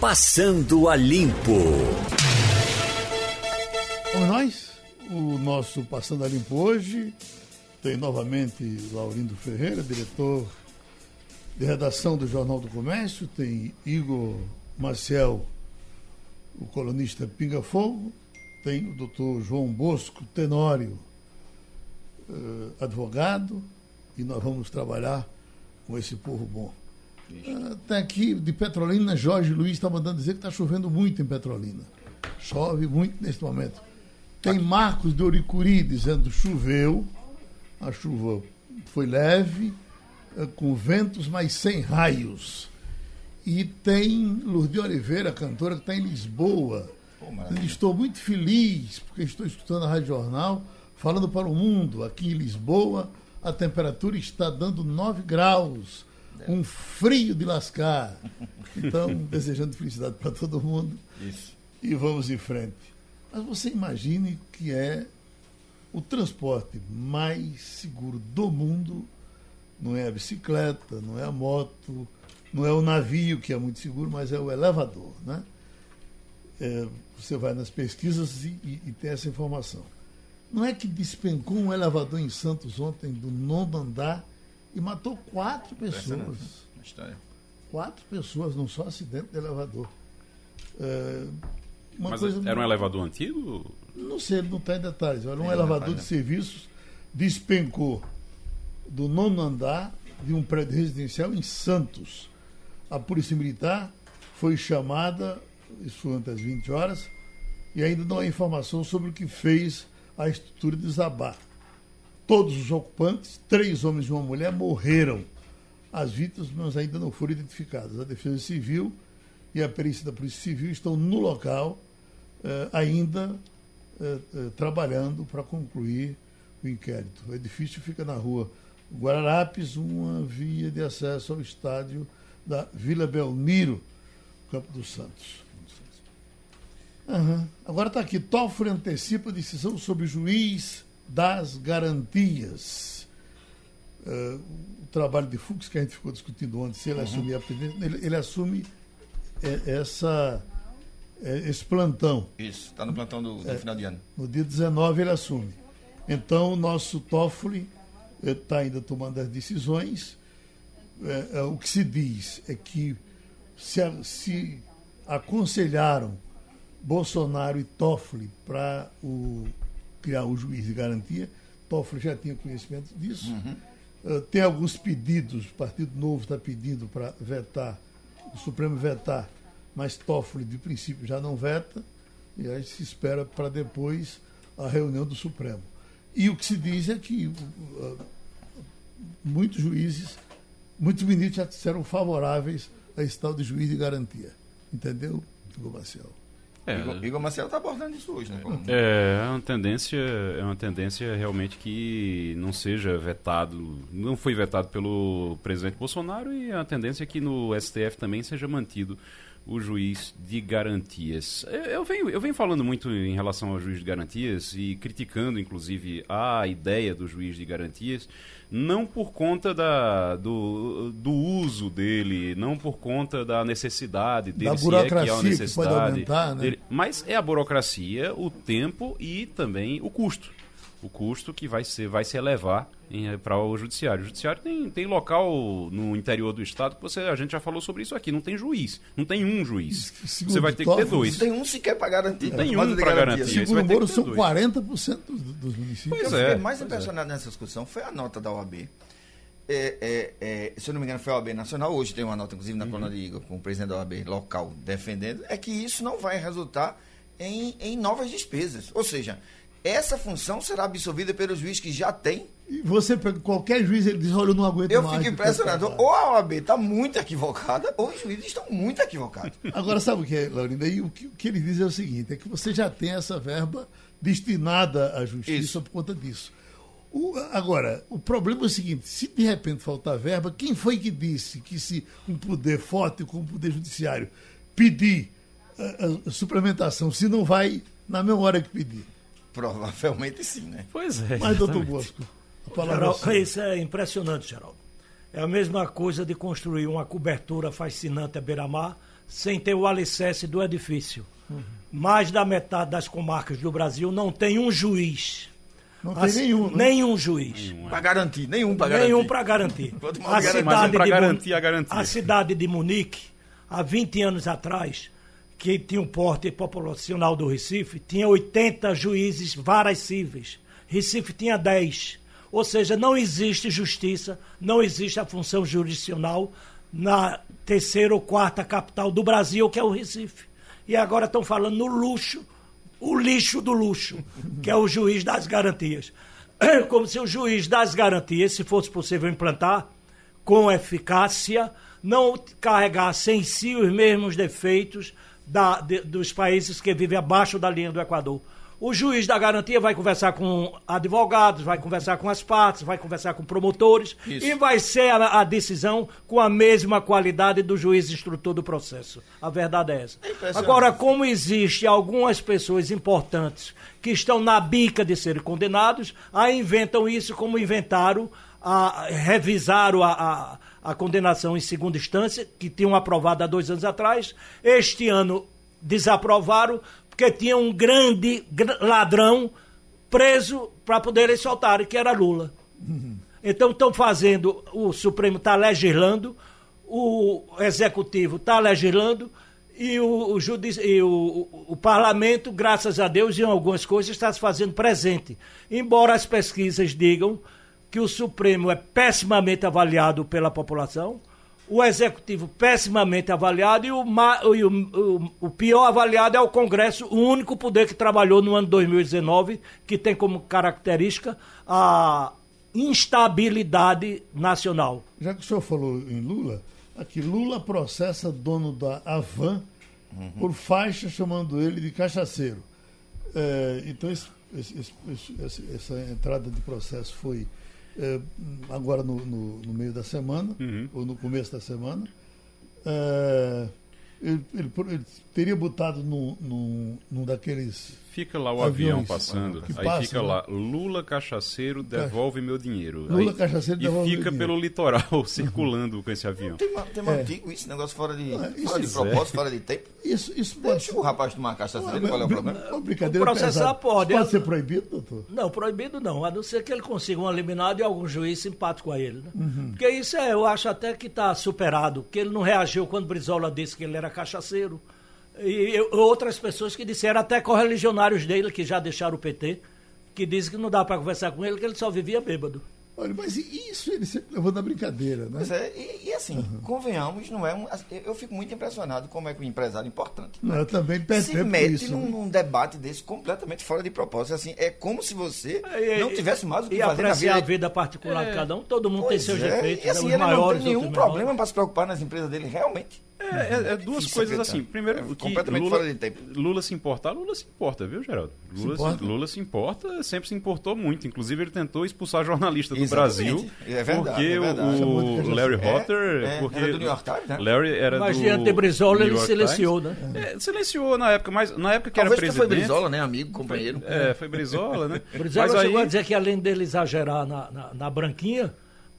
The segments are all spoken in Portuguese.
Passando a Limpo. Vamos nós? O nosso Passando a Limpo hoje tem novamente Laurindo Ferreira, diretor de redação do Jornal do Comércio, tem Igor Marcel, o colunista Pinga Fogo, tem o doutor João Bosco Tenório, eh, advogado, e nós vamos trabalhar com esse povo bom. Uh, tem aqui de Petrolina, Jorge Luiz está mandando dizer que está chovendo muito em Petrolina. Chove muito neste momento. Tem Marcos de Oricuri dizendo choveu, a chuva foi leve, uh, com ventos, mas sem raios. E tem Lourdes Oliveira, cantora, que está em Lisboa. Oh, estou muito feliz porque estou escutando a Rádio Jornal, falando para o mundo. Aqui em Lisboa, a temperatura está dando 9 graus um frio de lascar. Então, desejando felicidade para todo mundo. Isso. E vamos em frente. Mas você imagine que é o transporte mais seguro do mundo. Não é a bicicleta, não é a moto, não é o navio, que é muito seguro, mas é o elevador. Né? É, você vai nas pesquisas e, e, e tem essa informação. Não é que despencou um elevador em Santos ontem do nono andar e matou quatro pessoas. Quatro pessoas num só acidente de elevador. É, Mas era um elevador antigo? Não sei, não está em detalhes. Era um elevador de serviços, despencou do nono andar de um prédio residencial em Santos. A Polícia Militar foi chamada, isso foi antes das 20 horas, e ainda não há informação sobre o que fez a estrutura desabar. Todos os ocupantes, três homens e uma mulher, morreram. As vítimas ainda não foram identificadas. A Defesa Civil e a perícia da Polícia Civil estão no local, eh, ainda eh, eh, trabalhando para concluir o inquérito. O edifício fica na rua Guararapes, uma via de acesso ao estádio da Vila Belmiro, Campo dos Santos. Uhum. Agora está aqui, Toffoli antecipa decisão sobre juiz das garantias. Uh, o trabalho de Fux, que a gente ficou discutindo ontem, se ele uhum. assumir a presidência, ele, ele assume é, essa, é, esse plantão. Isso, está no plantão do, do é, final de ano. No dia 19 ele assume. Então, o nosso Toffoli está ainda tomando as decisões. É, é, o que se diz é que se, se aconselharam Bolsonaro e Toffoli para o criar o juiz de garantia. Toffoli já tinha conhecimento disso. Uhum. Uh, tem alguns pedidos, o Partido Novo está pedindo para vetar, o Supremo vetar, mas Toffoli, de princípio, já não veta, e aí se espera para depois a reunião do Supremo. E o que se diz é que uh, muitos juízes, muitos ministros já disseram favoráveis a esse tal de juiz de garantia. Entendeu, Hugo Marcelo? É, Igor, Igor Marcelo está abordando isso hoje, né? Como... É, é uma tendência, é uma tendência realmente que não seja vetado, não foi vetado pelo presidente Bolsonaro e a tendência é que no STF também seja mantido o juiz de garantias. Eu venho, eu venho falando muito em relação ao juiz de garantias e criticando, inclusive, a ideia do juiz de garantias, não por conta da, do, do uso dele, não por conta da necessidade dele, da burocracia é que necessidade. Que aumentar, né? dele, mas é a burocracia, o tempo e também o custo o custo que vai, ser, vai se elevar para o judiciário. O judiciário tem, tem local no interior do estado que você, a gente já falou sobre isso aqui, não tem juiz, não tem um juiz. Segundo você vai ter que ter dois. Tem um sequer para garantir. Tem um para garantir. Segundo o Moro, são dois. 40% dos, dos municípios. Pois é. O mais é. impressionante é. nessa discussão foi a nota da OAB. É, é, é, se eu não me engano, foi a OAB Nacional, hoje tem uma nota, inclusive, na uhum. coluna de Igor, com o presidente da OAB local defendendo, é que isso não vai resultar em, em novas despesas. Ou seja, essa função será absorvida pelo juiz que já tem. E você pega qualquer juiz, ele diz, olha, eu não aguento eu mais. Eu fico impressionado. Ou a OAB está muito equivocada, ou os juízes estão muito equivocados. Agora, sabe o que é, Laurinda? E o que, o que ele diz é o seguinte, é que você já tem essa verba destinada à justiça Isso. por conta disso. O, agora, o problema é o seguinte: se de repente faltar verba, quem foi que disse que se um poder forte como o poder judiciário pedir a, a, a suplementação, se não vai na mesma hora que pedir? Provavelmente sim, né? Pois é. Mas, doutor Bosco, a palavra Geraldo, é Isso é impressionante, Geraldo. É a mesma coisa de construir uma cobertura fascinante à beira-mar sem ter o alicerce do edifício. Uhum. Mais da metade das comarcas do Brasil não tem um juiz. Não tem nenhum. Né? Nenhum juiz. Nenhum, é. Para garantir, nenhum para garantir. Nenhum para garantir. a cidade um de garantir. A cidade de Munique, há 20 anos atrás, que tinha um porte populacional do Recife, tinha 80 juízes varas cíveis. Recife tinha 10. Ou seja, não existe justiça, não existe a função jurisdicional na terceira ou quarta capital do Brasil, que é o Recife. E agora estão falando no luxo, o lixo do luxo, que é o juiz das garantias. Como se o juiz das garantias, se fosse possível implantar, com eficácia, não carregasse em si os mesmos defeitos da, de, dos países que vivem abaixo da linha do Equador. O juiz da garantia vai conversar com advogados, vai conversar com as partes, vai conversar com promotores Isso. e vai ser a, a, decisão com a mesma qualidade do juiz instrutor do processo. A verdade é essa. É Agora, como existe algumas pessoas importantes que estão na bica de serem condenados, aí inventam isso como inventaram, a, revisaram a, a, a condenação em segunda instância, que tinham aprovado há dois anos atrás. Este ano desaprovaram porque tinha um grande ladrão preso para poderem soltar, que era Lula. Então estão fazendo, o Supremo está legislando, o Executivo está legislando e, o, o, judici e o, o, o, Parlamento, graças a Deus, em algumas coisas está se fazendo presente. Embora as pesquisas digam que o Supremo é pessimamente avaliado pela população, o executivo pessimamente avaliado e, o, o, o, o, pior avaliado é o Congresso, o único poder que trabalhou no ano 2019, que tem como característica a instabilidade nacional. Já que o senhor falou em Lula, aqui Lula processa dono da Avan uhum. por faixa chamando ele de cachaceiro. É, então esse, esse, esse, essa entrada de processo foi é, agora no, no, no, meio da semana, uhum. ou no começo da semana. É, ele, ele, ele, teria botado num, num, num daqueles fica lá o avião passando. Aí passa, fica né? lá, Lula cachaceiro devolve meu dinheiro. Lula aí, cachaceiro devolve E fica pelo litoral circulando com esse avião. Tem, tem é. antigo isso, negócio fora de, ah, fora de propósito, fora de tempo. Isso, isso pode Deixa o rapaz tomar dele, qual é o problema? Não, brincadeira Processar pode. Pode ser proibido, doutor? Não, proibido não, a não ser que ele consiga um eliminado e algum juiz simpático a ele. Né? Uhum. Porque isso é, eu acho até que está superado, que ele não reagiu quando Brizola disse que ele era cachaceiro. E outras pessoas que disseram, até correligionários dele, que já deixaram o PT, que dizem que não dá para conversar com ele, que ele só vivia bêbado. Olha, mas isso ele sempre levou na brincadeira, né? Pois é, e, e assim, uhum. convenhamos, não é um, eu fico muito impressionado como é que um empresário importante não, eu também se mete isso, num, né? num, debate desse completamente fora de propósito. Assim, é como se você é, não tivesse mais o que e fazer na vida. a vida particular é. de cada um, todo mundo pois tem seus é. defeitos. E assim, ele não tem nenhum problema para se preocupar nas empresas dele, realmente. É, é, é duas coisas assim. Primeiro, é, o que Lula, Lula se importar, Lula se importa, viu, Geraldo? Lula se, importa? Lula se importa, sempre se importou muito. Inclusive, ele tentou expulsar jornalista do Exatamente. Brasil. É verdade, porque é verdade. o Larry Potter. É, porque era do New York Times, né? Larry era Mas do diante de Brizola, ele silenciou, né? silenciou na época, mas na época que Talvez era presidente. foi Brizola, né? Amigo, companheiro. É, foi Brizola, né? Brizola mas chegou aí... a dizer que além dele exagerar na, na, na branquinha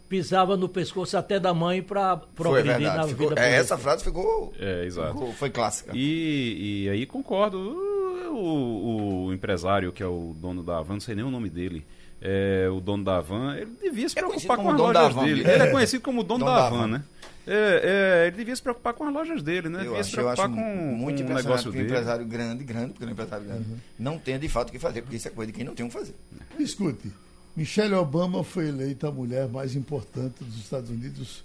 pisava no pescoço até da mãe para progredir na ficou, vida é, Essa frase ficou, é, exato. Ficou, foi clássica. E, e aí concordo. O, o, empresário que é o dono da Avan, não sei nem o nome dele, é, o dono da Avan, ele devia se é preocupar com as lojas dele. Ele é conhecido como dono, dono da, Avan, né? É, é, ele devia se preocupar com as lojas dele, né? Eu devia acho, se preocupar com, muito com o negócio dele. um empresário grande, grande, porque um empresário grande, uhum. não tenha de fato o que fazer, porque isso é coisa de quem não tem o que fazer. Escute, Michelle Obama foi eleita a mulher mais importante dos Estados Unidos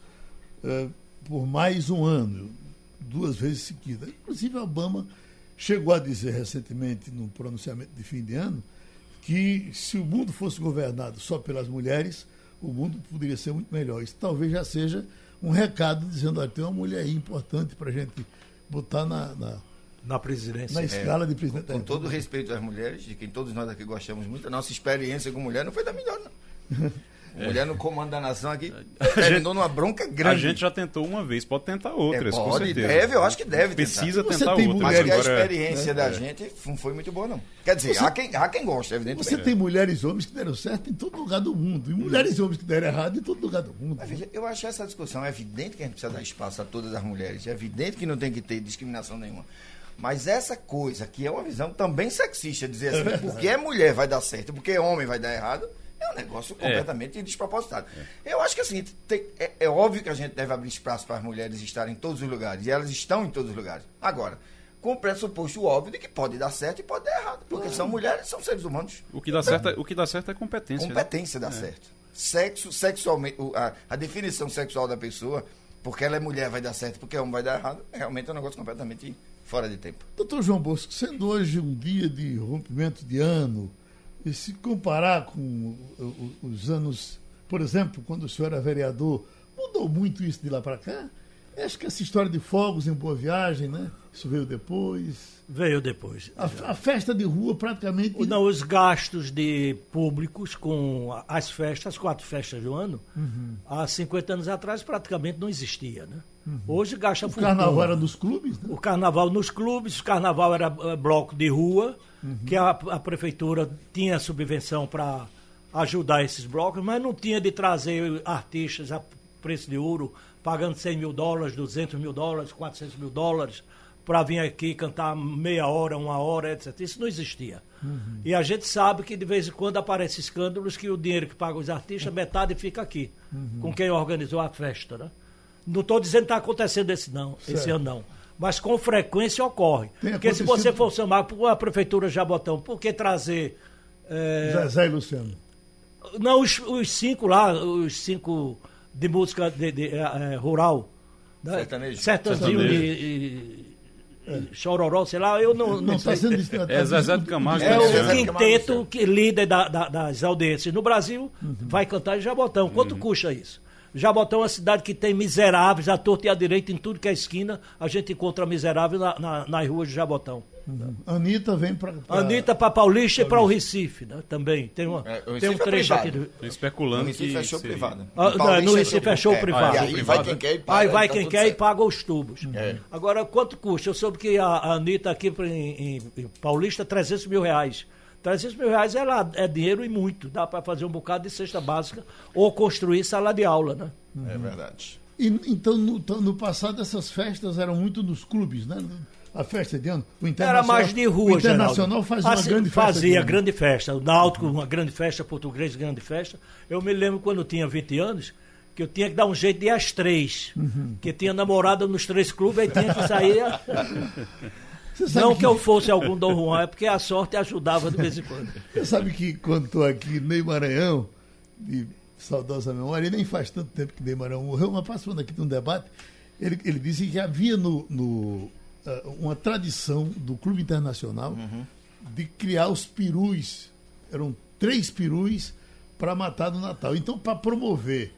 uh, por mais um ano, duas vezes seguidas. Inclusive, Obama chegou a dizer recentemente, num pronunciamento de fim de ano, que se o mundo fosse governado só pelas mulheres, o mundo poderia ser muito melhor. Isso talvez já seja um recado dizendo: olha, tem uma mulher aí importante para a gente botar na, na na presidência. Na escala é, de presidente. Com, com todo respeito às mulheres, de quem todos nós aqui gostamos muito, a nossa experiência com mulher não foi da melhor, não. Mulher no comando da nação aqui terminou numa bronca grande. A gente já tentou uma vez, pode tentar outras, É, com pode, certeza. deve, eu acho que deve Precisa tentar. tentar Você outras. Mas que a Agora, experiência da gente não foi muito boa, não. Quer dizer, há, quem, há quem gosta, evidentemente. Você tem mulheres e homens que deram certo em todo lugar do mundo. E mulheres e homens que deram errado em todo lugar do mundo. Mas veja, eu acho essa discussão é evidente que a gente precisa dar espaço a todas as mulheres. É evidente que não tem que ter discriminação nenhuma. Mas essa coisa, que é uma visão também sexista, dizer assim, porque é mulher vai dar certo, porque homem vai dar errado, é um negócio completamente despropositado. Eu acho que assim, tem- é, é óbvio que a gente deve abrir espaço para as mulheres estarem em todos os lugares. E elas estão em todos os lugares. Agora, com o pressuposto óbvio de que pode dar certo e pode dar errado. Porque são mulheres, são seres humanos. O que dá certo, é- o que dá certo é competência. né? Competência dá certo. Sexo, sexualmente, a, a definição sexual da pessoa, porque ela é mulher vai dar certo, porque homem vai dar errado, realmente é um negócio completamente fora de tempo. Doutor João Bosco, sendo hoje um dia de rompimento de ano, e se comparar com os anos, por exemplo, quando o senhor era vereador, mudou muito isso de lá para cá? Acho que essa história de fogos em Boa Viagem, né? Isso veio depois. Veio depois. A, a festa de rua praticamente. Não, os gastos de públicos com as festas, as quatro festas do ano, Uhum. há 50 anos atrás praticamente não existia, né? Hoje gasta o fortuna. carnaval era dos clubes, né? O carnaval nos clubes, o carnaval era eh, bloco de rua, que a, a prefeitura tinha subvenção para ajudar esses blocos, mas não tinha de trazer artistas a preço de ouro, pagando 100 mil dólares, 200 mil dólares, 400 mil dólares, para vir aqui cantar meia hora, uma hora, etc. Isso não existia. E a gente sabe que de vez em quando aparecem escândalos que o dinheiro que paga os artistas, metade fica aqui, com quem organizou a festa, né? Não estou dizendo que está acontecendo esse, não, esse ano, não. Mas com frequência ocorre. Tem Porque se você for chamar para a Prefeitura Jabotão, por que trazer. eh, Zezé e Luciano. não, os, os cinco lá, os cinco de música de, de, eh, eh, rural. né? Sertanejo. Sertanejo e, e- e Chororó, sei lá, eu não, não Não, está sei. tá É Zezé do Camargo, É Tá o quinteto que líder da- da- das audiências no Brasil vai cantar em Jabotão. Quanto custa isso? Jabotão é uma cidade que tem miseráveis, à torta e à direita, em tudo que é esquina, a gente encontra miserável na, na- nas ruas de Jabotão. Anitta vem para. Anitta para Paulista e para o Recife, né? Também. Tem, uma, É, o tem um Recife é trecho aqui. do- Tô especulando No Recife que é show privado. Ah, no Recife é show é, privado. E aí vai quem quer e paga. Aí vai tá quem quer e paga os tubos. É. Agora, quanto custa? Eu soube que a, a Anitta aqui pra- em, em- em Paulista, 300 mil reais. 300 mil reais é, lá, é dinheiro e muito. Dá para fazer um bocado de cesta básica ou construir sala de aula, né? É verdade. E, então, no, no passado, essas festas eram muito nos clubes, né? A festa de ano. O Era mais de rua, O internacional Geraldo. fazia uma Assim, grande festa. Fazia ano. grande festa. O Náutico, uma grande festa, Português, grande festa. Eu me lembro quando eu tinha 20 anos, que eu tinha que dar um jeito de ir às três. Uhum. Que tinha namorada nos três clubes, aí tinha que sair. Não que eu fosse algum Dom Juan, é porque a sorte ajudava de vez em quando. Você sabe que quando estou aqui, Ney Maranhão, de saudosa memória, e nem faz tanto tempo que Ney Maranhão morreu, mas participando aqui de um debate, ele, ele disse que havia no, no, ah, uma tradição do Clube Internacional de criar os perus. Eram três perus para matar no Natal. Então, para promover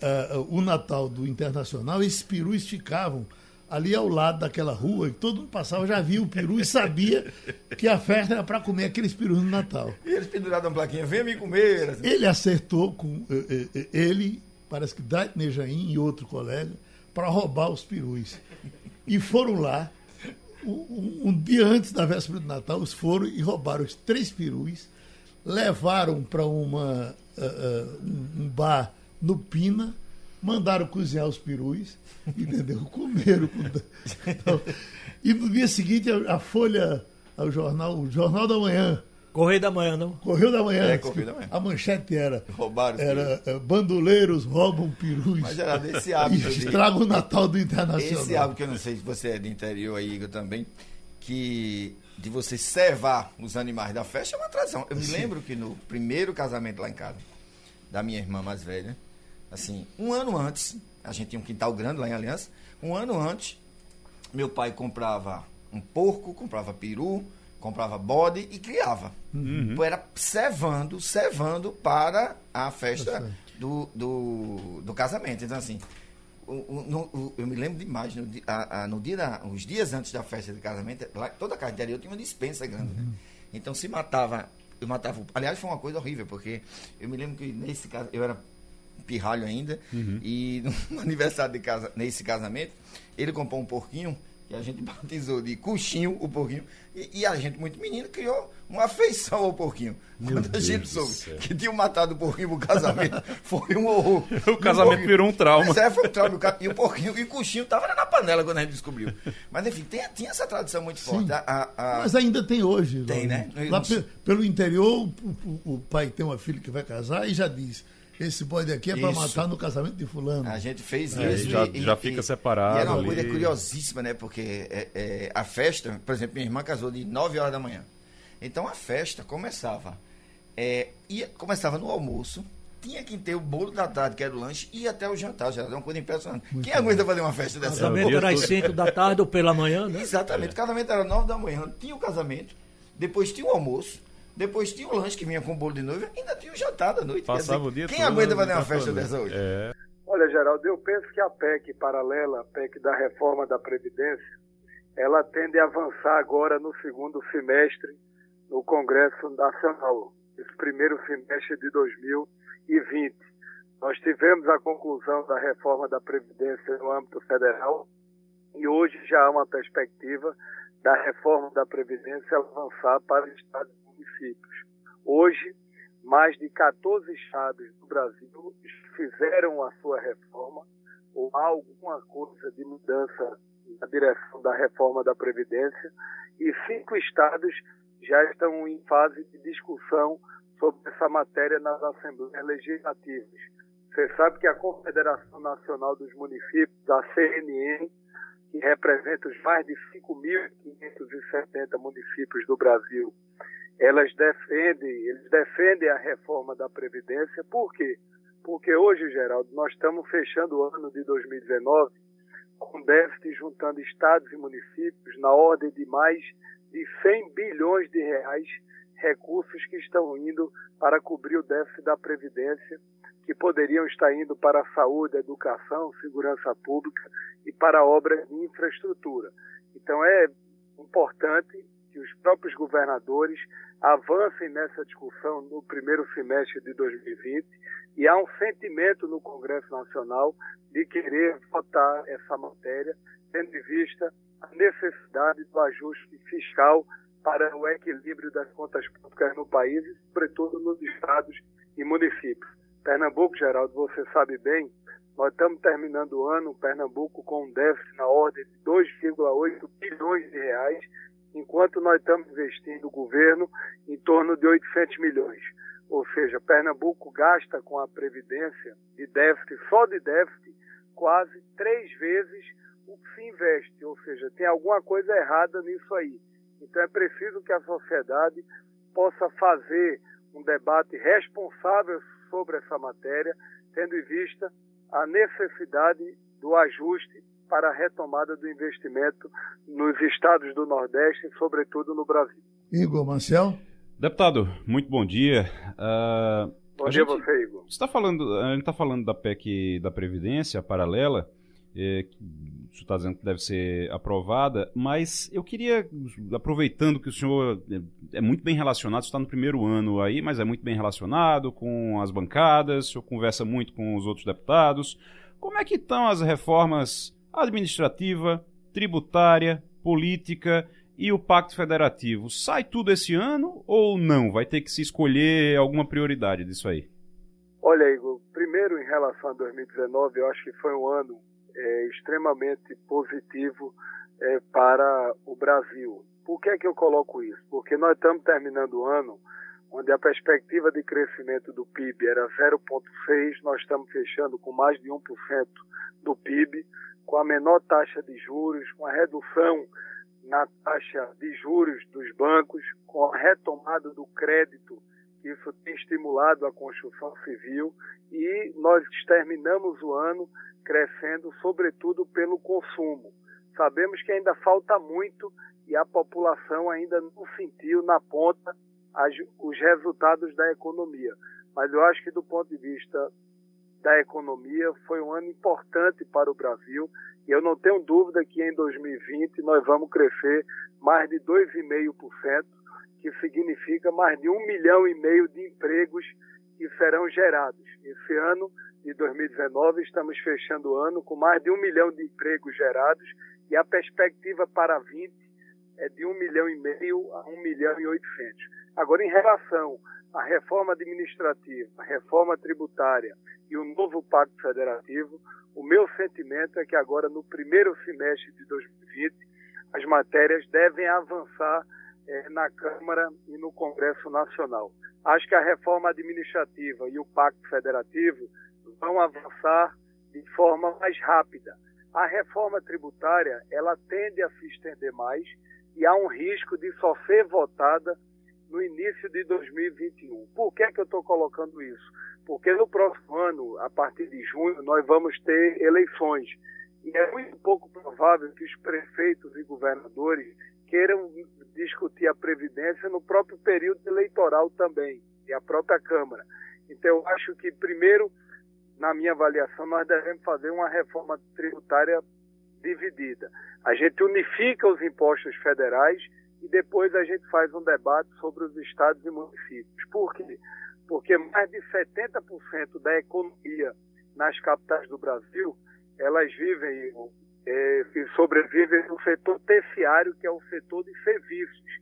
ah, o Natal do Internacional, esses perus ficavam ali ao lado daquela rua, e todo mundo passava, já via o peru e sabia que a festa era para comer aqueles perus no Natal. E eles penduraram uma plaquinha, venha me comer. assim. Ele acertou com eh, eh, eh, ele, parece que Daitner Jaim e outro colega, para roubar os perus. E foram lá, um, um- dia antes da véspera do Natal, eles foram e roubaram os três perus, levaram para uma ah, um, um bar no Pina, mandaram cozinhar os perus, entendeu? Comeram. com- Então, e no dia seguinte, a, a Folha, o jornal, o Jornal da Manhã, Correio da manhã, não? Correio da Manhã. É, Correio da Manhã. A manchete era. Roubaram Era eh, bandoleiros roubam perus Mas era desse e hábito. de- estragam o Natal do Internacional. Esse hábito que eu não sei se você é de interior aí, Igor, também, que de você servar os animais da festa é uma tradição. Eu me lembro que no primeiro casamento lá em casa, da minha irmã mais velha, assim, um ano antes, a gente tinha um quintal grande lá em Aliança, um ano antes, meu pai comprava um porco, comprava peru, comprava bode e criava. Então, Era cevando, cevando para a festa do, do, do casamento. Então, assim, o- o- no- o- eu me lembro demais, no, a- a- no dia da- os dias antes da festa de casamento, lá, toda a casa interior tinha uma dispensa grande. né? Então se matava eu matava. Aliás, foi uma coisa horrível, porque eu me lembro que nesse caso, eu era pirralho ainda, uhum. e no aniversário de casa, nesse casamento, ele comprou um porquinho que a gente batizou de Cuxinho, o porquinho, e, e, a gente, muito menino, criou uma afeição ao porquinho. Meu Quando Deus a gente soube que tinham matado o porquinho pro casamento, foi um horror. o casamento virou um trauma. Mas é, foi um trauma. E o porquinho e o Cuxinho tava na panela quando a gente descobriu. Mas enfim, tem, tinha essa tradição muito forte. A, a... Mas ainda tem hoje. Tem, lá, né? Lá pelo interior, o, o, o pai tem uma filha que vai casar e já diz esse bode aqui é para matar no casamento de fulano. A gente fez é, isso. Já, e, já fica separado. E era uma ali. coisa curiosíssima, né? Porque é, é, a festa, por exemplo, minha irmã casou de 9 horas da manhã. Então a festa começava. É, ia, começava no almoço, tinha que ter o bolo da tarde, que era o lanche, e até o jantar. Já era uma coisa impressionante. Muito Quem bom. aguenta fazer uma festa dessa? Casamento era às 5 da tarde ou pela manhã, né? Exatamente. O casamento era 9 da manhã. Tinha o casamento, depois tinha o almoço depois tinha o lanche que vinha com bolo de noiva, ainda tinha o jantar da noite. Passava dizer, o dia Quem aguenta fazer uma festa dessa hoje? É. Olha, Geraldo, eu penso que a PEC paralela, a PEC da reforma da Previdência, ela tende a avançar agora no segundo semestre no Congresso Nacional, esse primeiro semestre de 2020. Nós tivemos a conclusão da reforma da Previdência no âmbito federal e hoje já há uma perspectiva da reforma da Previdência avançar para estados municípios. Hoje, mais de 14 estados do Brasil fizeram a sua reforma ou há alguma coisa de mudança na direção da reforma da Previdência e cinco estados já estão em fase de discussão sobre essa matéria nas assembleias legislativas. Você sabe que a Confederação Nacional dos Municípios, a CNN, que representa os mais de 5.570 municípios do Brasil, elas defendem, eles defendem a reforma da Previdência. Por quê? Porque hoje, Geraldo, nós estamos fechando o ano de 2019 com déficit juntando estados e municípios na ordem de mais de 100 bilhões de reais, recursos que estão indo para cobrir o déficit da Previdência, que poderiam estar indo para a saúde, educação, segurança pública e para obras de infraestrutura. Então é importante que os próprios governadores avancem nessa discussão no primeiro semestre de 2020 e há um sentimento no Congresso Nacional de querer votar essa matéria, tendo em vista a necessidade do ajuste fiscal para o equilíbrio das contas públicas no país e, sobretudo, nos estados e municípios. Pernambuco, Geraldo, você sabe bem, nós estamos terminando o ano, Pernambuco, com um déficit na ordem de 2,8 bilhões de reais, enquanto nós estamos investindo o governo em torno de 800 milhões. Ou seja, Pernambuco gasta com a Previdência de déficit, só de déficit, quase três vezes o que se investe. Ou seja, tem alguma coisa errada nisso aí. Então é preciso que a sociedade possa fazer um debate responsável sobre essa matéria, tendo em vista a necessidade do ajuste para a retomada do investimento nos estados do Nordeste e, sobretudo, no Brasil. Igor Marcel. Deputado, muito bom dia. Uh, bom dia gente, você, Igor. Você está falando, a gente está falando da PEC da Previdência paralela, é, que o senhor está dizendo que deve ser aprovada, mas eu queria, aproveitando que o senhor é, é muito bem relacionado, está no primeiro ano aí, mas é muito bem relacionado com as bancadas, o senhor conversa muito com os outros deputados. Como é que estão as reformas administrativa, tributária, política e o Pacto Federativo. Sai tudo esse ano ou não? Vai ter que se escolher alguma prioridade disso aí? Olha, Igor, primeiro em relação a 2019, eu acho que foi um ano é, extremamente positivo é, para o Brasil. Por que, é que eu coloco isso? Porque nós estamos terminando o ano onde a perspectiva de crescimento do PIB era 0,6%, nós estamos fechando com mais de 1% do PIB com a menor taxa de juros, com a redução na taxa de juros dos bancos, com a retomada do crédito, que isso tem estimulado a construção civil, e nós terminamos o ano crescendo, sobretudo, pelo consumo. Sabemos que ainda falta muito e a população ainda não sentiu na ponta as, os resultados da economia. Mas eu acho que, do ponto de vista da economia, foi um ano importante para o Brasil e eu não tenho dúvida que em 2020 nós vamos crescer mais de 2,5%, que significa mais de um milhão e meio de empregos que serão gerados. Esse ano de 2019 estamos fechando o ano com mais de um milhão de empregos gerados e a perspectiva para 20 é de um milhão e meio a um milhão e oitocentos. Agora, em relação à reforma administrativa, a reforma tributária e o novo Pacto Federativo, o meu sentimento é que agora, no primeiro semestre de 2020, as matérias devem avançar eh, na Câmara e no Congresso Nacional. Acho que a reforma administrativa e o Pacto Federativo vão avançar de forma mais rápida. A reforma tributária, ela tende a se estender mais e há um risco de só ser votada no início de 2021. Por que, é que eu estou colocando isso? Porque no próximo ano, a partir de junho, nós vamos ter eleições. E é muito pouco provável que os prefeitos e governadores queiram discutir a Previdência no próprio período eleitoral também, e a própria Câmara. Então, eu acho que, primeiro, na minha avaliação, nós devemos fazer uma reforma tributária dividida. A gente unifica os impostos federais e depois a gente faz um debate sobre os estados e municípios. Por quê? Porque mais de 70% da economia nas capitais do Brasil, elas vivem é, e sobrevivem no setor terciário, que é o setor de serviços,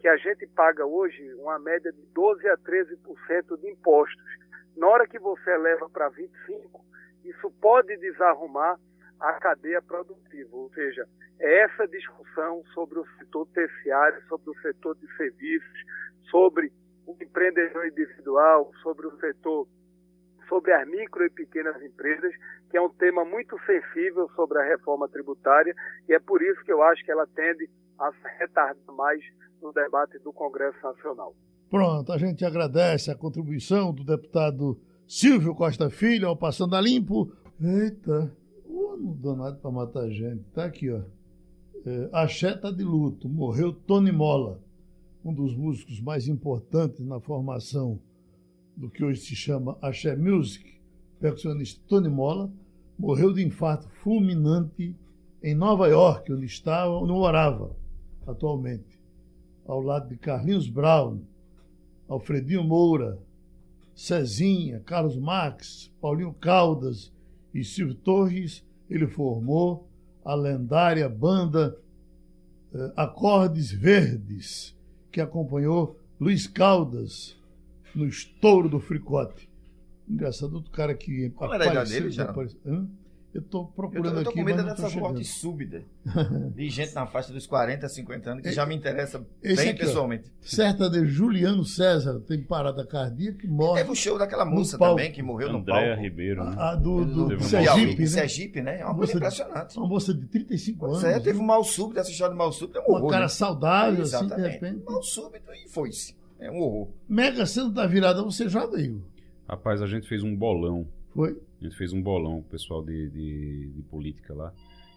que a gente paga hoje uma média de 12 a 13% de impostos. Na hora que você leva para 25, isso pode desarrumar a cadeia produtiva, ou seja, é essa discussão sobre o setor terciário, sobre o setor de serviços, sobre o empreendedor individual, sobre o setor, sobre as micro e pequenas empresas, que é um tema muito sensível sobre a reforma tributária, e é por isso que eu acho que ela tende a se retardar mais no debate do Congresso Nacional. Pronto, a gente agradece a contribuição do deputado Silvio Costa Filho ao Passando a Limpo. Eita, um danado para matar gente. Tá aqui, ó. É, Axé tá de luto. Morreu Tony Mola, um dos músicos mais importantes na formação do que hoje se chama Axé Music. Percussionista Tony Mola morreu de infarto fulminante em Nova York, onde estava, onde morava atualmente, ao lado de Carlinhos Brown, Alfredinho Moura, Cezinha, Carlos Marques, Paulinho Caldas e Silvio Torres ele formou a lendária banda eh, Acordes Verdes, que acompanhou Luiz Caldas no estouro do fricote. Engraçado, outro cara que Qual era a idade dele, já? Eu estou procurando eu tô, aqui. Eu tô com medo dessa morte súbita de gente na faixa dos 40, 50 anos, que é, já me interessa bem aqui, pessoalmente. Ó, certa de Juliano César tem parada cardíaca que morre. Teve o show daquela moça também, que morreu Andréa no palco. Andréa Ribeiro. Né? A, a do, do, do Sergipe, né? Sergipe, né? É uma coisa impressionante. Uma moça de 35 anos. É, teve um mal súbito, essa história de mal súbito é um horror. Uma cara né? saudável, Exatamente. assim, de repente. Mal súbito e foi-se. É um horror. Mega sendo da virada, você joga, Igor? Rapaz, a gente fez um bolão. Foi? A gente fez um bolão, o pessoal de, de, de, política lá.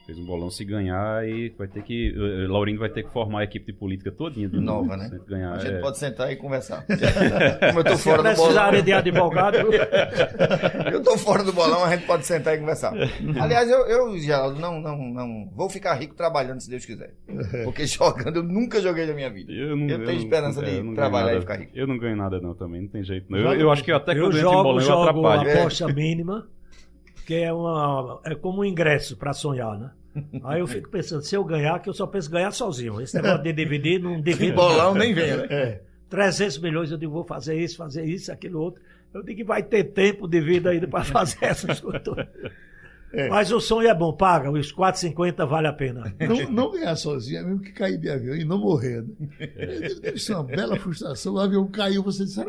Fez um bolão se ganhar e vai ter que. Uh, Laurindo vai ter que formar a equipe de política todinha. De Nova, né? Ganhar, a gente é... pode sentar e conversar. Como eu tô fora do bolão. de advogado. eu tô fora do bolão, a gente pode sentar e conversar. Aliás, eu, eu Geraldo, não, não, não. Vou ficar rico trabalhando, se Deus quiser. Porque jogando eu nunca joguei na minha vida. Eu, não, eu tenho eu esperança não, de trabalhar e ficar rico. Eu não ganho nada, não, também. Não tem jeito. Não. Eu, eu acho que até que eu, eu jogo, bolão, jogo eu atrapalho. a aposta mínima que é, uma, é como um ingresso para sonhar, né? Aí eu fico pensando, se eu ganhar, que eu só penso ganhar sozinho. Esse negócio de DVD não DVD. bolão nem vem, né? É. 300 milhões, eu digo, vou fazer isso, fazer isso, aquilo outro. Eu digo que vai ter tempo de vida ainda para fazer essas coisas. É. Mas o sonho é bom, paga, os 4,50 vale a pena. Não, não ganhar sozinho, é mesmo que cair de avião e não morrer. Né? Deve ser uma bela frustração. O avião caiu, você disse,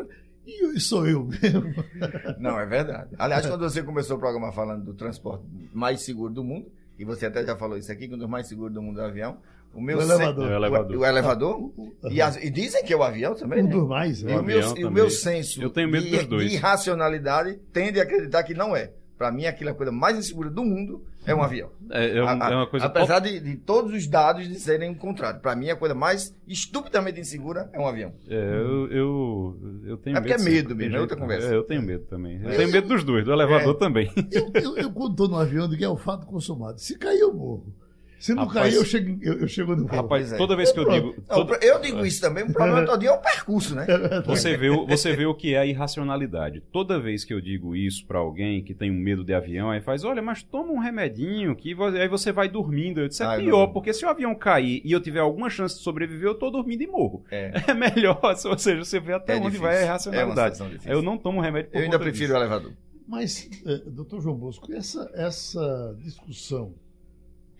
e sou eu mesmo. Não, é verdade. Aliás, quando você começou o programa falando do transporte mais seguro do mundo, e você até já falou isso aqui, que um dos mais seguros do mundo é o avião. O meu o elevador. O elevador. O, o elevador. E, as, e, dizem que é o avião também. Um né? dos mais. E, o, meu, e o meu senso Eu tenho medo de, dos dois. de irracionalidade tende a acreditar que não é. Para mim, aquilo é a coisa mais insegura do mundo é um avião. É, é, um, a, é uma coisa Apesar de, de, todos os dados de serem contrários. Para mim, a coisa mais estupidamente insegura é um avião. É, eu, eu, eu tenho é porque medo. é medo mesmo, é outra conversa. É, eu tenho medo também. Eu, tenho medo dos dois, do elevador é, também. Eu, eu, eu quando estou no avião, digo que é o fato consumado. Se cair, eu morro. Se não Rapaz, cair, eu chego, eu, eu chego no. Rapaz, é. toda vez que eu digo. Toda- eu digo isso também, o problema todo dia é o percurso, né? Você vê, o- você vê o que é a irracionalidade. Toda vez que eu digo isso pra alguém que tem um medo de avião, aí faz, olha, mas toma um remedinho que aí você vai dormindo. Eu disse, é Ai, pior, não. porque se o avião cair e eu tiver alguma chance de sobreviver, eu tô dormindo e morro. É. É melhor, ou seja, você vê até É onde difícil. vai a É irracionalidade. difícil. eu não tomo remédio por Eu ainda prefiro o disso. elevador. Mas, eh, doutor João Bosco, essa, essa discussão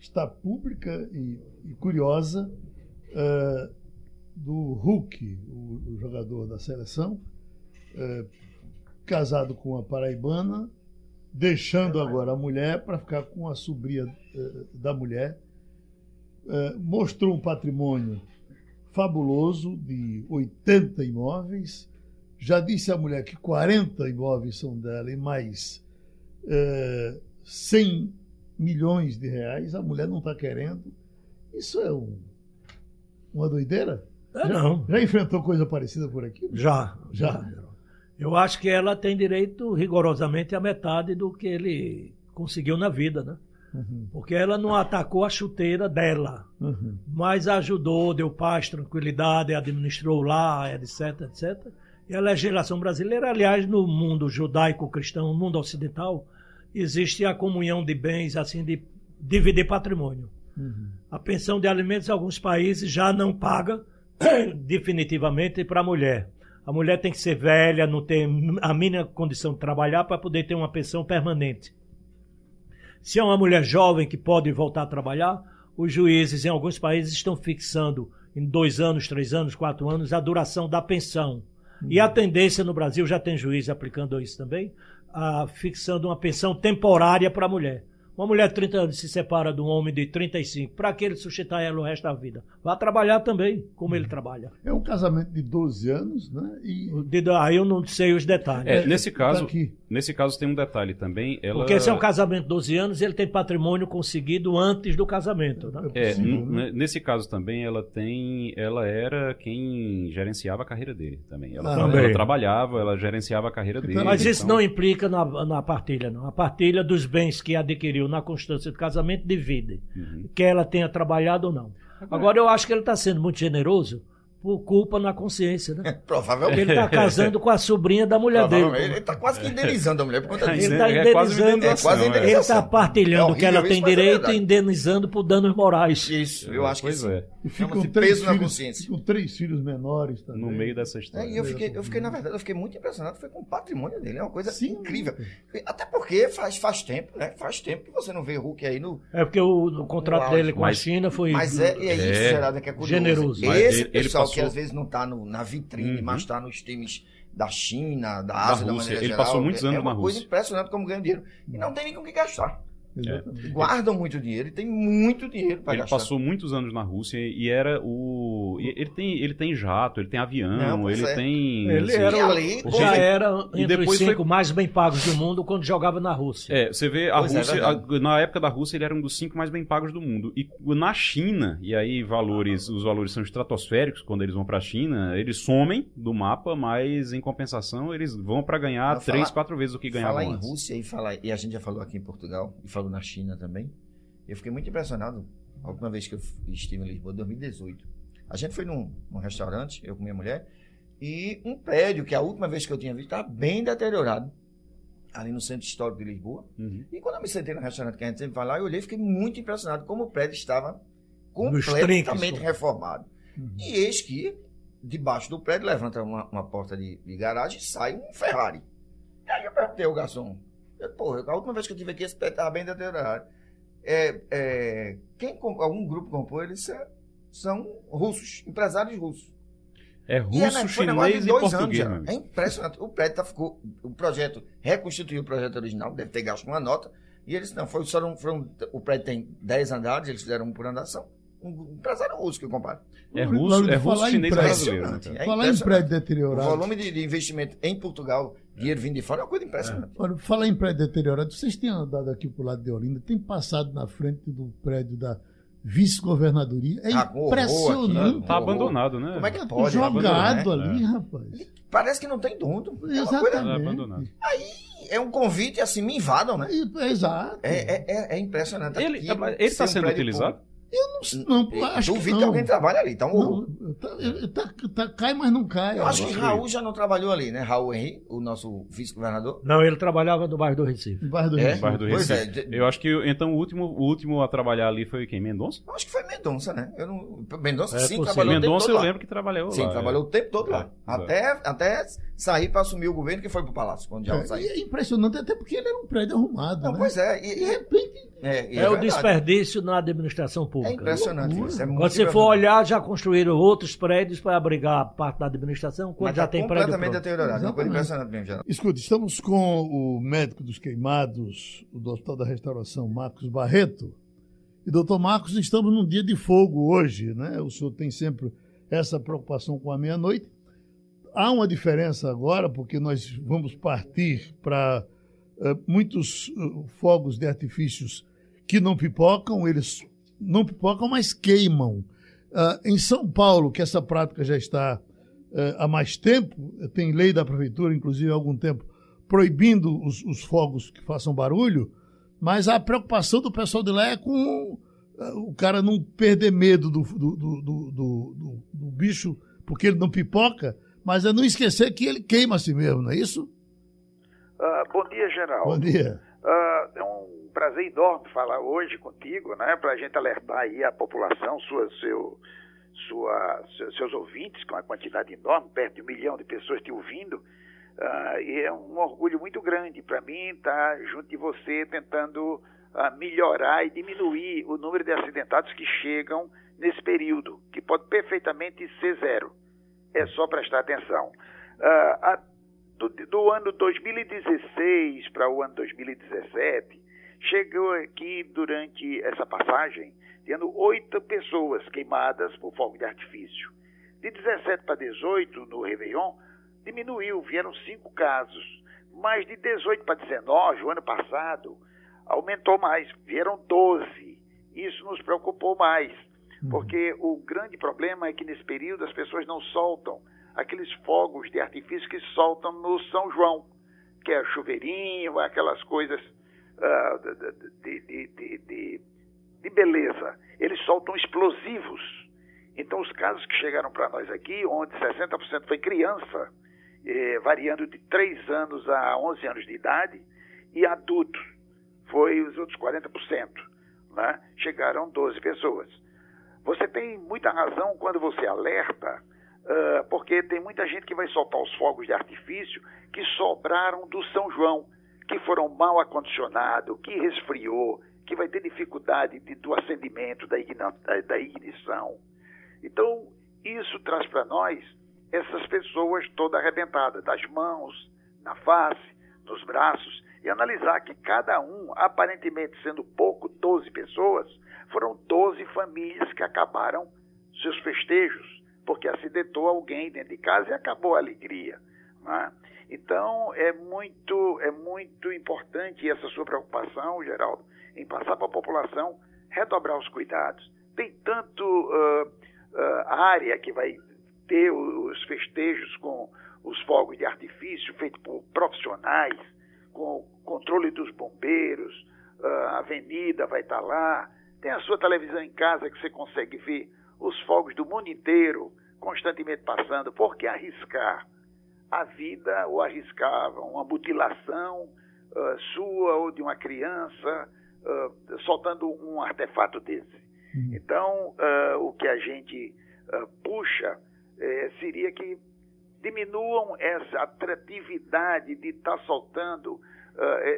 está pública e, e curiosa eh, do Hulk, o, o jogador da seleção, eh, casado com uma paraibana, deixando agora a mulher para ficar com a sobrinha eh, da mulher. Mostrou um patrimônio fabuloso de 80 imóveis. Já disse à mulher que 40 imóveis são dela e mais eh, 100 milhões de reais. A mulher não está querendo. Isso é um- uma doideira? É, já, não. já enfrentou coisa parecida por aqui? Já, Já. Eu acho que ela tem direito rigorosamente a metade do que ele conseguiu na vida, né? Uhum, Porque ela não atacou a chuteira dela, uhum. mas ajudou, deu paz, tranquilidade, administrou lá, etc, etc. E a legislação brasileira, aliás, no mundo judaico-cristão, no mundo ocidental, existe a comunhão de bens, assim, de dividir patrimônio. Uhum. A pensão de alimentos em alguns países já não paga definitivamente para a mulher. A mulher tem que ser velha, não ter a mínima condição de trabalhar para poder ter uma pensão permanente. Se é uma mulher jovem que pode voltar a trabalhar, os juízes em alguns países estão fixando em dois anos, três anos, quatro anos a duração da pensão. E a tendência no Brasil, já tem juiz aplicando isso também, a, fixando uma pensão temporária para a mulher. Uma mulher de 30 anos se separa de um homem de 35, para que ele sustentar ela o resto da vida? Vá trabalhar também, como ele trabalha. É um casamento de 12 anos, né? E De- Aí eu não sei os detalhes. É, nesse tá caso, aqui. Nesse caso tem um detalhe também. Ela... Porque se é um casamento de 12 anos, ele tem patrimônio conseguido antes do casamento. Né? É, n- né? nesse caso também ela tem, ela era quem gerenciava a carreira dele também. Ela, Ah, ela trabalhava, ela gerenciava a carreira dele. Mas isso então- não implica na, na partilha, não. A partilha dos bens que adquiriu na constância do casamento divide. Uhum. Quer ela tenha trabalhado ou não. Agora eu acho que ele está sendo muito generoso por culpa na consciência, né? Porque Provavelmente. ele está casando com a sobrinha da mulher dele. Ele está quase que indenizando a mulher por conta disso. Ele tá é indenizando- É quase é. indenização. Ele está partilhando É o que ela tem isso, é direito e indenizando por danos morais. Isso, eu acho que sim. é. E ficam peso na filhos, consciência. ficam três filhos menores também. No meio dessa história. É, e eu fiquei, eu fiquei, na verdade, eu fiquei muito impressionado foi com o patrimônio dele. É uma coisa Sim. incrível. Até porque faz, faz tempo, né? Faz tempo que você não vê Hulk aí no. É porque o, o contrato Uau, dele com mas- a China foi. Mas é, é isso, É. Geraldo, que é curioso. Generoso. Mas Esse ele- ele pessoal que passou- às vezes não está na vitrine, Uhum. mas está nos times da China, da Da Ásia, da, Rússia. maneira Ele geral. passou muitos é, anos é uma na coisa Rússia. impressionante como ganha dinheiro. E não tem nem com o que gastar. Exatamente. Guardam muito dinheiro e tem muito dinheiro para Ele gastar. passou muitos anos na Rússia e era o. e Ele tem, ele tem jato, ele tem avião, Não, ele é. tem. Ele assim, era, E o- ali, já era E entre os depois cinco foi- mais bem pagos do mundo quando jogava na Rússia. É, você vê a Pois é, Rússia, a- na época da Rússia ele era um dos cinco mais bem pagos do mundo. E na China, e aí valores, os valores são estratosféricos quando eles vão pra China, eles somem do mapa, mas em compensação eles vão pra ganhar Não, três, falar- quatro vezes o que ganhavam Falar em antes. Rússia e falar, e a gente já falou aqui em Portugal e falou na China também. Eu fiquei muito impressionado a última vez que eu estive em Lisboa, 2018. A gente foi num, num restaurante, eu com minha mulher, e um prédio que a última vez que eu tinha visto estava bem deteriorado, ali no centro histórico de Lisboa. Uhum. E quando eu me sentei no restaurante que a gente sempre vai lá, eu olhei e fiquei muito impressionado como o prédio estava completamente reformado. Uhum. E eis que, debaixo do prédio, levanta uma, uma porta de, de garagem e sai um Ferrari. E aí eu perguntei ao garçom, eu, porra, a última vez que eu tive aqui, esse prédio estava bem deteriorado. É, é, quem, algum grupo comprou, eles é- são russos, empresários russos. É E é, russo, né, um negócio chinês e dois anos português, amigo. É impressionante. O prédio tá, ficou. O projeto reconstituiu o projeto original, deve ter gasto uma nota. E eles não, foi, um, foram, o prédio tem 10 andares, eles fizeram um por andação. Um empresário russo que compraram. É Laura, russo, é falar russo, em chinês e prédio. brasileiro. né? É Falar em impressionante. prédio O deteriorado. volume de, de investimento em Portugal, dinheiro vindo de fora, é uma coisa impressionante. Olha, falar em prédio deteriorado, vocês têm andado aqui pro lado de Olinda, tem passado na frente do prédio da vice-governadoria. É Ah, impressionante. aqui, Tá abandonado, né? Como é que pode? Jogado né? ali, rapaz. Parece que não tem dono. É, Exatamente. abandonado. é um convite assim, me invadam, né? Exato. É, é, é, é impressionante. Ele, tá um sendo prédio utilizado? público. Eu não, não acho Duvido que que alguém trabalhe ali. Tá um horror. Não, tá, tá- tá- cai, mas não cai. Eu acho que Raul já não trabalhou ali, né? Raul Henrique, o nosso vice-governador. Não, ele trabalhava no bairro do Recife. no bairro do É? Recife. Bairro do Pois Recife. é, de- Eu acho que então o último, o último a trabalhar ali foi quem? Mendonça? Eu acho que foi Mendonça, né? Eu não... Mendonça É sim possível. trabalhou o tempo Mendonça todo eu lá. lembro que trabalhou Sim, lá. trabalhou o tempo todo lá. É, Até, até sair para assumir o governo que foi pro Palácio, quando já É, saiu. e é impressionante, até porque ele era um prédio arrumado. Não, né? pois é. De E, e- repente, é, e É, o desperdício na administração É pública. impressionante Loucura. isso. É muito Quando você for impressionante. olhar, já construíram outros prédios para abrigar a parte da administração, quando Mas já tá tem prédio completamente deteriorado. É uma coisa impressionante mesmo, Geraldo. Escute, estamos com o médico dos queimados do Hospital da Restauração, Marcos Barreto. E, doutor Marcos, estamos num dia de fogo hoje, né? O senhor tem sempre essa preocupação com a meia-noite. Há uma diferença agora, porque nós vamos partir para eh, muitos eh, fogos de artifícios que não pipocam, eles não pipocam, mas queimam. Ah, em São Paulo, que essa prática já está eh, há mais tempo, tem lei da prefeitura, inclusive há algum tempo, proibindo os, os fogos que façam barulho, mas a preocupação do pessoal de lá é com eh, o cara não perder medo do, do, do, do, bicho, porque ele não pipoca, mas é não esquecer que ele queima a si mesmo, não é isso? Ah, bom dia, Geraldo. Bom dia. Ah, é um prazer enorme falar hoje contigo, né? Para a gente alertar aí a população, sua, seu, sua, seu- seus ouvintes, com uma quantidade enorme, perto de um milhão de pessoas te ouvindo. Ah, e é um orgulho muito grande para mim estar junto de você tentando ah, melhorar e diminuir o número de acidentados que chegam nesse período, que pode perfeitamente ser zero. É só prestar atenção. A- do, do ano 2016 para o ano 2017, chegou aqui durante essa passagem, tendo oito pessoas queimadas por fogo de artifício. De 17 para 18, no Réveillon, diminuiu, vieram cinco casos. Mas de 18 para 19, o ano passado, aumentou mais, vieram 12. Isso nos preocupou mais, porque o grande problema é que nesse período as pessoas não soltam aqueles fogos de artifício que soltam no São João, que é chuveirinho, aquelas coisas ah, de, de, de, de, beleza. Eles soltam explosivos. Então, os casos que chegaram para nós aqui, onde 60% foi criança, eh, variando de 3 anos a 11 anos de idade, e adultos, foi os outros 40%. Né? Chegaram 12 pessoas. Você tem muita razão quando você alerta, uh, porque tem muita gente que vai soltar os fogos de artifício que sobraram do São João, que foram mal acondicionados, que resfriou, que vai ter dificuldade de, do acendimento, da, da, ignição. Então, isso traz para nós essas pessoas todas arrebentadas, das mãos, na face, nos braços, e analisar que cada um, aparentemente sendo pouco, 12 pessoas, foram 12 famílias que acabaram seus festejos, porque acidentou alguém dentro de casa e acabou a alegria. Né? Então, é muito, é muito importante essa sua preocupação, Geraldo, em passar para a população redobrar os cuidados. Tem tanto uh, uh, área que vai ter os festejos com os fogos de artifício feitos por profissionais, com controle dos bombeiros, a avenida vai estar lá, tem a sua televisão em casa que você consegue ver os fogos do mundo inteiro constantemente passando. Por que arriscar a vida ou arriscar uma mutilação uh, sua ou de uma criança uh, soltando um artefato desse? Uhum. Então, uh, o que a gente puxa seria que diminuam essa atratividade de estar tá soltando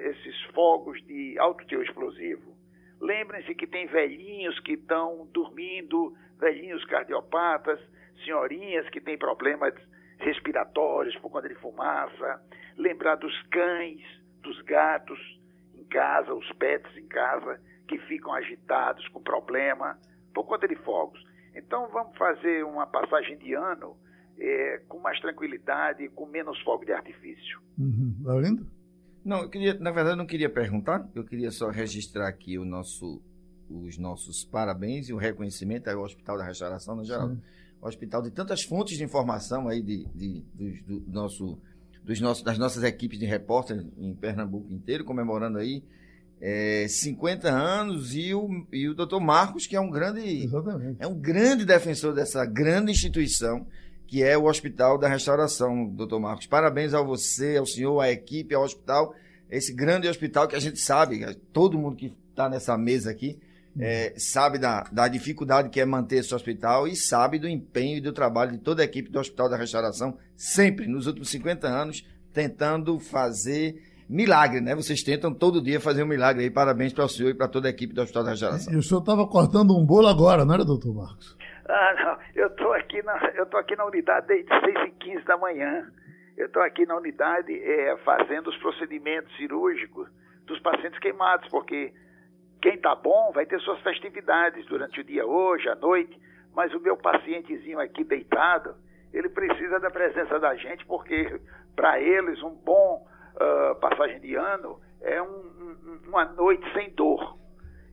esses fogos de alto teor explosivo. Lembrem-se que tem velhinhos que estão dormindo, velhinhos cardiopatas, senhorinhas que têm problemas respiratórios por conta de fumaça. Lembrar dos cães, dos gatos em casa, os pets em casa, que ficam agitados com problema por conta de fogos. Então vamos fazer uma passagem de ano é, com mais tranquilidade, com menos fogo de artifício. Uhum. Laurindo? Não, eu queria, na verdade, não queria perguntar, eu queria só registrar aqui o nosso, os nossos parabéns e o reconhecimento ao Hospital da Restauração, no geral. Sim. Hospital de tantas fontes de informação aí de, de, do, do nosso, dos nossos, das nossas equipes de repórter em Pernambuco inteiro, comemorando aí é, 50 anos e o, e o doutor Marcos, que é um grande Exatamente. é um grande defensor dessa grande instituição que é o Hospital da Restauração, doutor Marcos. Parabéns a você, ao senhor, à equipe, ao hospital, esse grande hospital que a gente sabe, todo mundo que está nessa mesa aqui, é, sabe da, da dificuldade que é manter esse hospital e sabe do empenho e do trabalho de toda a equipe do Hospital da Restauração, sempre, nos últimos 50 anos, tentando fazer milagre, né? Vocês tentam todo dia fazer um milagre aí. Parabéns para o senhor e para toda a equipe do Hospital da Restauração. E o senhor estava cortando um bolo agora, não era, doutor Marcos? Ah, não. Eu estou aqui, na, eu tô aqui na unidade desde 6 e 15 da manhã. Eu estou aqui na unidade é, fazendo os procedimentos cirúrgicos dos pacientes queimados, porque quem está bom vai ter suas festividades durante o dia hoje, à noite, mas o meu pacientezinho aqui deitado, ele precisa da presença da gente, porque para eles um bom uh, passagem de ano é um, um, uma noite sem dor.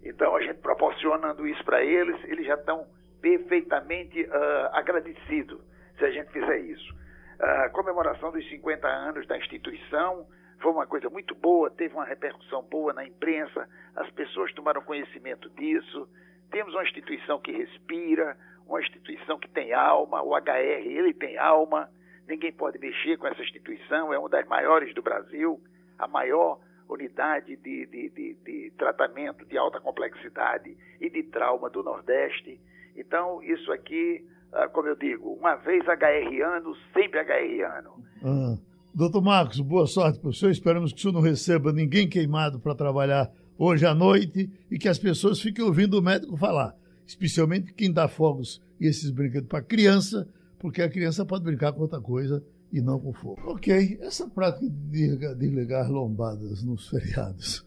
Então a gente proporcionando isso para eles, eles já estão perfeitamente uh, agradecidos se a gente fizer isso. A comemoração dos 50 anos da instituição foi uma coisa muito boa, teve uma repercussão boa na imprensa, as pessoas tomaram conhecimento disso. Temos uma instituição que respira, uma instituição que tem alma, o HR ele tem alma, ninguém pode mexer com essa instituição, é uma das maiores do Brasil, a maior unidade de, de, de, de tratamento de alta complexidade e de trauma do Nordeste. Então, isso aqui, ah, como eu digo, uma vez HR ano, sempre HR ano. Ah. Doutor Marcos, boa sorte para o senhor. Esperamos que o senhor não receba ninguém queimado para trabalhar hoje à noite e que as pessoas fiquem ouvindo o médico falar. Especialmente quem dá fogos e esses brinquedos para criança, porque a criança pode brincar com outra coisa e não com fogo. Ok, essa prática de desligar lombadas nos feriados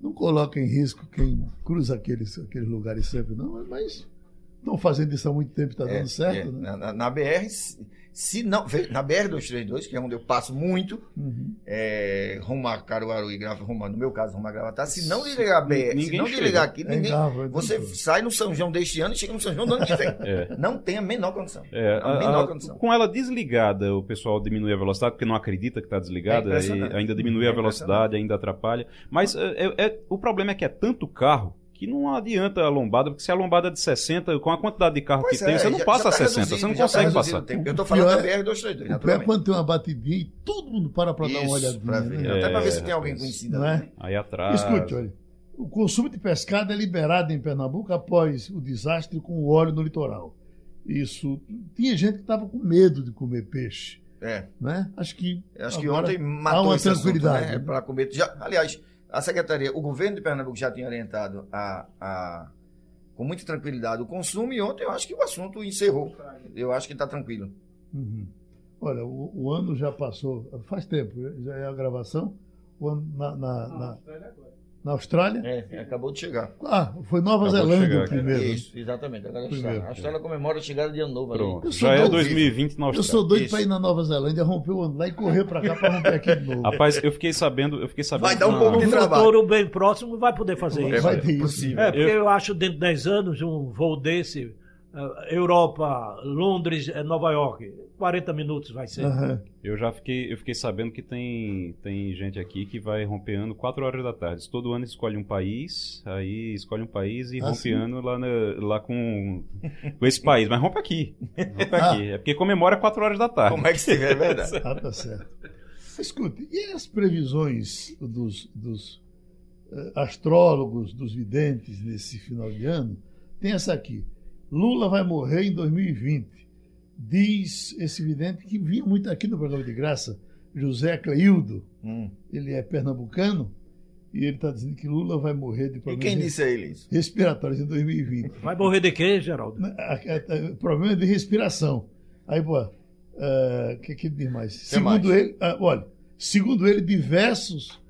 não coloca em risco quem cruza aqueles, aqueles lugares sempre, não, mas estão fazendo isso há muito tempo e está dando É, certo, é, né? na, na BR, se não, na BR 232, que é onde eu passo muito, Uhum. é, rumo a Caruaru e Grava, rumo, a- no meu caso, rumo a Gravatar, se não desligar a BR, se não chega. desligar aqui, É ninguém, grave, é você sai no São João deste ano e chega no São João do ano que vem. É. Não tem a menor condição. É, a a- menor a- condição. com ela desligada, o pessoal diminui a velocidade porque não acredita que está É desligada, e ainda diminui É a velocidade, ainda atrapalha. Mas é, é- é- o problema é que é tanto carro que não adianta a lombada, porque se a lombada é de 60, com a quantidade de carro Pois que tem, é, você não já- passa já a tá 60, reduzido, você não já tá consegue reduzido passar. Eu tô O falando da pior é- BR 232, O pior é naturalmente. quando tem uma batidinha e todo mundo para para dar uma olhadinha. pra ver. né? Até pra ver se É, tem alguém conhecido é? Aí atrás. Escute, olha. O consumo de pescado é liberado em Pernambuco após o desastre com o óleo no litoral. Isso. Tinha gente que estava com medo de comer peixe, É. né? Acho que. Acho que ontem há matou uma esse assunto, tranquilidade. né? Para comer. Já, aliás, a secretaria, o governo de Pernambuco já tinha orientado a, a- com muita tranquilidade o consumo e ontem eu acho que o assunto encerrou. Eu acho que está tranquilo. Uhum. Olha, o, o ano já passou, faz tempo, já é a gravação. O ano na, na, na, na Austrália. É, acabou de chegar. Ah, foi Nova Acabou Zelândia chegar o primeiro. Isso, exatamente. Agora a Primeiro. Austrália. A Austrália comemora a chegada de ano novo. ali. Pronto. Eu Já é doido. 2020 na Eu Austrália. sou doido Isso. para ir na Nova Zelândia, romper o ano lá e correr para cá para romper aqui de novo. Rapaz, eu fiquei sabendo, eu fiquei sabendo. Vai dar um pouco de trabalho. futuro bem próximo vai poder fazer isso. Vai ter isso. possível. É, porque eu... acho dentro de 10 anos um voo desse, Europa, Londres, eh, Nova York, 40 minutos vai ser. Aham. Eu já fiquei, eu fiquei sabendo que tem, tem gente aqui que vai romper ano 4 horas da tarde. Todo ano escolhe um país, aí escolhe um país e Ah, rompe sim? ano lá, na- lá com, com esse país. Mas rompe aqui. Rompe aqui. É porque comemora 4 horas da tarde. Como é que estiver, é verdade. Ah, tá certo. Escute, e as previsões dos, dos eh, astrólogos, dos videntes nesse final de ano? Tem essa aqui. Lula vai morrer em 2020. Diz esse vidente que vinha muito aqui no programa de graça, José Cleildo. Hum. Ele é pernambucano e ele está dizendo que Lula vai morrer de E problemas quem disse a ele isso? respiratórios em 2020. Vai morrer de quê, Geraldo? A- problema de respiração. Aí, pô, o que, que ele diz mais? mais? Segundo ele, ah, olha, segundo ele, diversos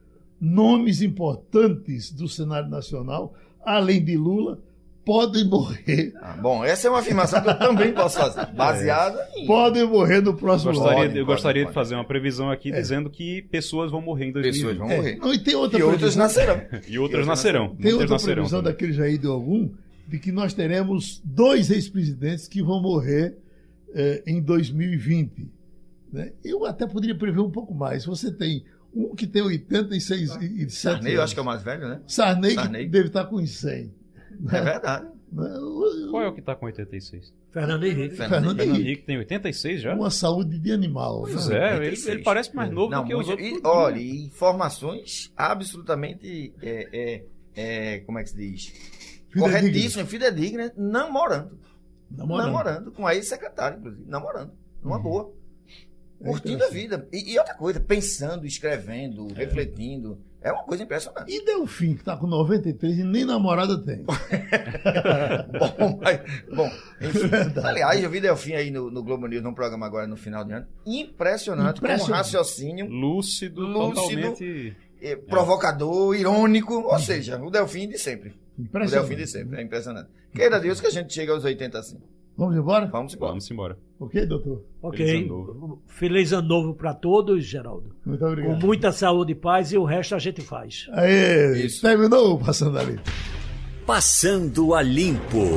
nomes importantes do cenário nacional, além de Lula, podem morrer, Ah, bom, essa é uma afirmação que eu também posso fazer. Baseada em. podem morrer no próximo Gostaria, ano. eu Pode, gostaria pode. de fazer uma previsão aqui É. dizendo que pessoas vão morrer em 2020. Pessoas vão É, morrer. não, e tem outra E outras nascerão. E outras nascerão. tem outra nascerão previsão também. daquele Jair de algum, de que nós teremos dois ex-presidentes que vão morrer eh, em 2020. né? Eu até poderia prever um pouco mais. Você tem Um que tem 86 e 7 Sarney, eu acho que é o mais velho, né? Sarney, Sarney. deve estar com uns 100. É verdade. Qual é o que tá com 86? Fernando Henrique. Fernando Fernando Henrique. Henrique tem 86 já? Uma saúde de animal. Pois né? é, ele, 86. ele parece mais novo Não, do que os outros. e, olha, e informações absolutamente. É, é, é, como é que se diz? Fidedigno. Corretíssima, fidedigna, namorando. Namorando. Namorando. com a ex-secretária, inclusive. Namorando. Numa boa. É Curtindo a vida. E, e outra coisa, pensando, escrevendo, refletindo. É uma coisa impressionante. E Delfim, que está com 93 e nem namorada tem. bom, mas, bom, enfim. Aliás, eu vi Delfim aí no, no Globo News, num programa agora no final de ano. Impressionante, com um Impressionante. raciocínio Lúcido, Lúcido. totalmente. eh, provocador, irônico, ou seja, o Delfim de sempre. O Impressionante. Delfim de sempre, é impressionante. Queira Deus que a gente chegue aos 80 assim. Vamos embora? Vamos embora. Vamos embora. Ok, doutor? Ok. Feliz ano novo. Feliz ano novo para todos, Geraldo. Muito Com obrigado. muita saúde e paz e o resto a gente faz. Aê, Isso. terminou o Passando ali. Passando a Limpo.